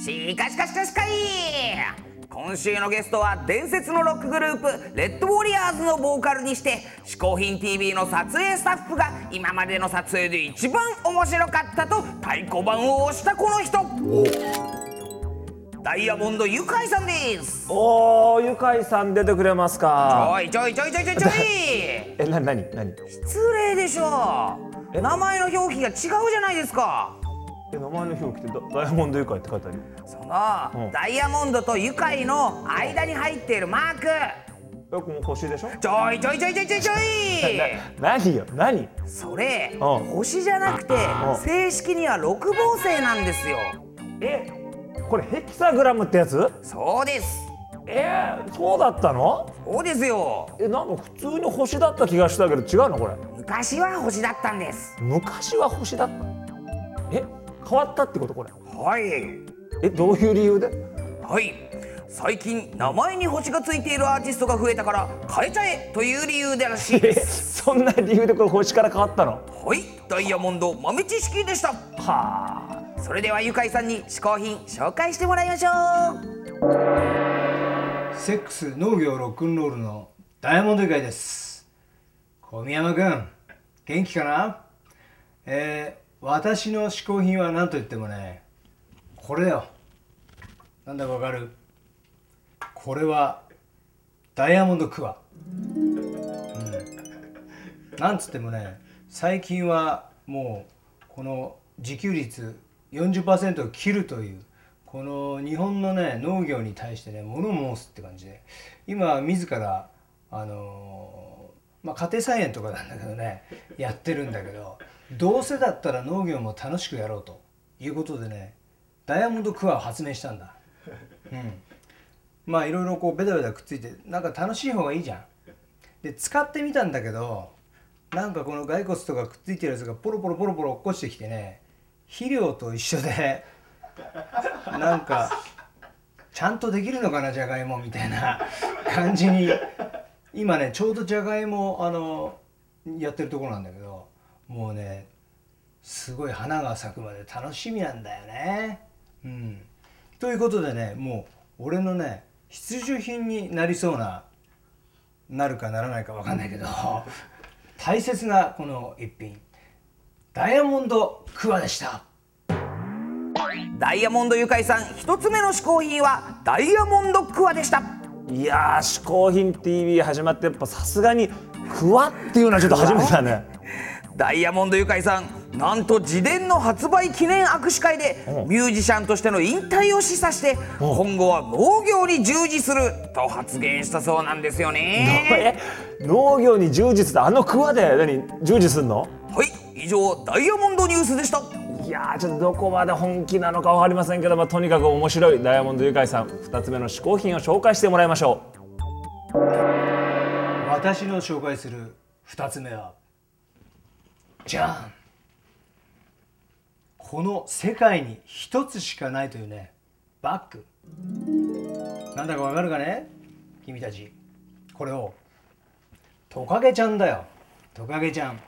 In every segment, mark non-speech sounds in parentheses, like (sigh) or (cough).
しかしかしかしかい今週のゲストは伝説のロックグループレッドウォリアーズのボーカルにして「嗜好品 TV」の撮影スタッフが今までの撮影で一番面白かったと太鼓判を押したこの人。ダイヤモンドユカイさんです。おーゆかいさん出てくれますちか。ちょいちょいちょいちょいちょい。(laughs) えな何何失礼でしょ名前の表記が違うじゃないですか。え名前の表記ってダダイヤモンドゆかいって書いてあるその、うん。ダイヤモンドとユカイの間に入っている。マーク。えこの星でしょ？ちょいちょいちょいちょいちょいちょい。な何よ？何？それうん。星じゃなくてうん。正式には六芒星なんですよ。えこれヘキサグラムってやつ？そうです。えー、そうだったの？そうですよ。えなんか普通に星だった気がしたけど違うのこれ？昔は星だったんです。昔は星だった。え変わったってことこれ。はい。えどういう理由で？はい。最近名前に星がついているアーティストが増えたから変えちゃえという理由でらしいえです。そんな理由でこれ星から変わったの？はい。ダイヤモンド豆知識でした。はあ。それではゆかいさんに嗜好品紹介してもらいましょう。セックス農業ロックンロールのダイヤモンド以外です。小宮山くん元気かな？えー、私の嗜好品は何と言ってもねこれだよ。なんだかわかる？これはダイヤモンドクワ。うん。なんつってもね最近はもうこの自給率40%を切るというこの日本のね農業に対してね物申すって感じで今自らあのまあ家庭菜園とかなんだけどねやってるんだけどどうせだったら農業も楽しくやろうということでねダイヤモンドクワを発明したんだ。(laughs) うんまあいろいろこうベタベタくっついてなんか楽しい方がいいじゃん。で使ってみたんだけどなんかこの骸骨とかくっついてるやつがポロポロポロポロ落っこちてきてね肥料と一緒で (laughs) なんかちゃんとできるのかなじゃがいもみたいな (laughs) 感じに今ねちょうどじゃがいもあのやってるところなんだけどもうねすごい花が咲くまで楽しみなんだよね。うん、ということでねもう俺のね必需品になりそうななるかならないか分かんないけど (laughs) 大切なこの一品ダイヤモンドクワでした。ダイヤモンドゆかいさん一つ目の嗜好品はダイヤモンドクワでしたいやー嗜好品 TV 始まってやっぱさすがにクワっていうのはちょっと初めてだねダイヤモンドゆかいさんなんと自伝の発売記念握手会でう。んミュージシャンとしての引退を示唆して今後は農業に従事すると発言したそうなんですよね。え農業に従事ってあのクワで何従事すんの？はい以上ダイヤモンドニュースでした。いやーちょっとどこまで本気なのか分かりませんけど、まあ、とにかく面白いダイヤモンドユカイさん2つ目の嗜好品を紹介してもらいましょ私の紹介する2つ目はじゃん。この世界に一つしかないというねバッグ。なんだかわかるかね？君たち。これを。トカゲちゃんだよ。トカゲちゃん。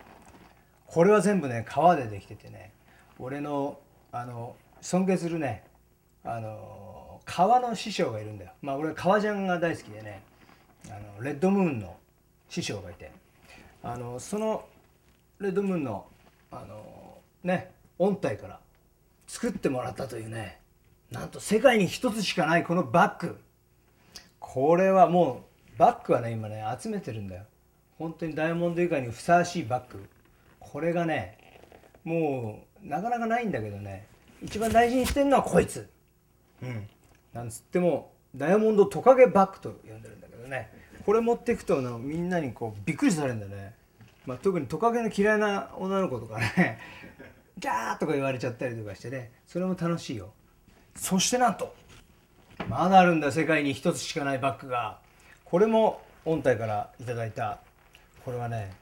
これは全部ね革でできててね。俺のあの尊敬するねあの革の師匠がいるんだよ。まあ俺は革ジャンが大好きでねあのレッドムーンの師匠がいて。あのそのレッドムーンのあのね音体から作ってもらったというねなんと世界に一つしかないこのバッグ。これはもうバッグはね今ね集めてるんだよ。本当にダイヤモンド以外にふさわしいバッグ。これがねもうなかなかないんだけどね。一番大事にしてるのはこいつ。うん。なんつってもダイヤモンドトカゲバッグと呼んでるんだけどね。これ持っていくとみんなにこうびっくりされるんだよね、まあ、特にトカゲの嫌いな女の子とかね (laughs) ギャーとか言われちゃったりとかしてねそれも楽しいよ。そしてなんとまだあるんだ世界に一つしかないバッグが。これも音体からいただいたこれはね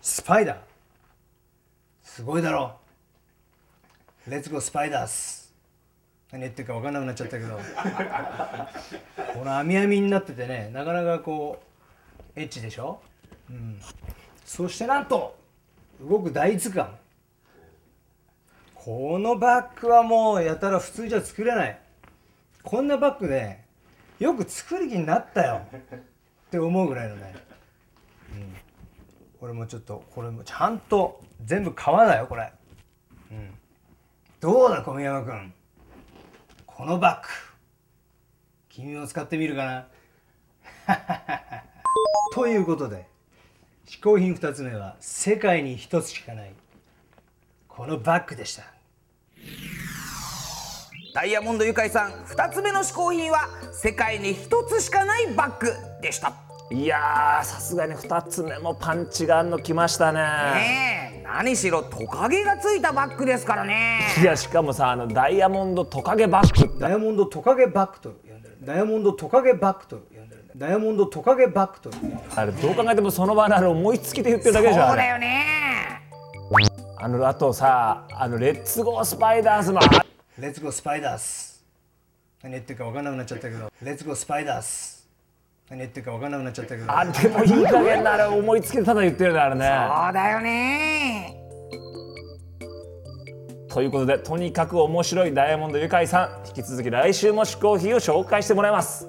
スパイダー。すごいだろレッツゴースパイダース。何言ってるか分かんなくなっちゃったけど。この網網になっててねなかなかこうエッチでしょ、うん、そしてなんと動く大図鑑。このバッグはもうやたら普通じゃ作れない。こんなバッグねよく作る気になったよ。って思うぐらいのね、うん、これもちょっとこれもちゃんと全部革だよこれ、うん、どうだ小宮山君。このバッグ。君も使ってみるかな。ということで嗜好品2つ目は世界に1つしかない。このバッグでした。ダイヤモンドユカイさん2つ目の嗜好品は世界に1つしかないバッグでした。いやーさすがに2つ目もパンチがあんのきましたね。ねえ何しろトカゲがついたバッグですからね。いやしかもさあのダイヤモンドトカゲバッグって。ダイヤモンドトカゲバッグと呼んでる。ダイヤモンドトカゲバッグと呼んでるダイヤモンドトカゲバッグと呼んでるあれどう考えてもその場のあれ思いつきで言ってるだけそうでしょあれ。だよね。あのあとさあのレッツゴースパイダースのあレッツゴースパイダース。何言ってるか分かんなくなっちゃったけど。レッツゴースパイダース。何言ってるか分かんなくなっちゃったけど。あれでもいい加減なあれ思いつきでただ言ってるねあれね。そうだよね。ということでとにかく面白いダイヤモンドユカイさん引き続き来週も嗜好品を紹介してもらいます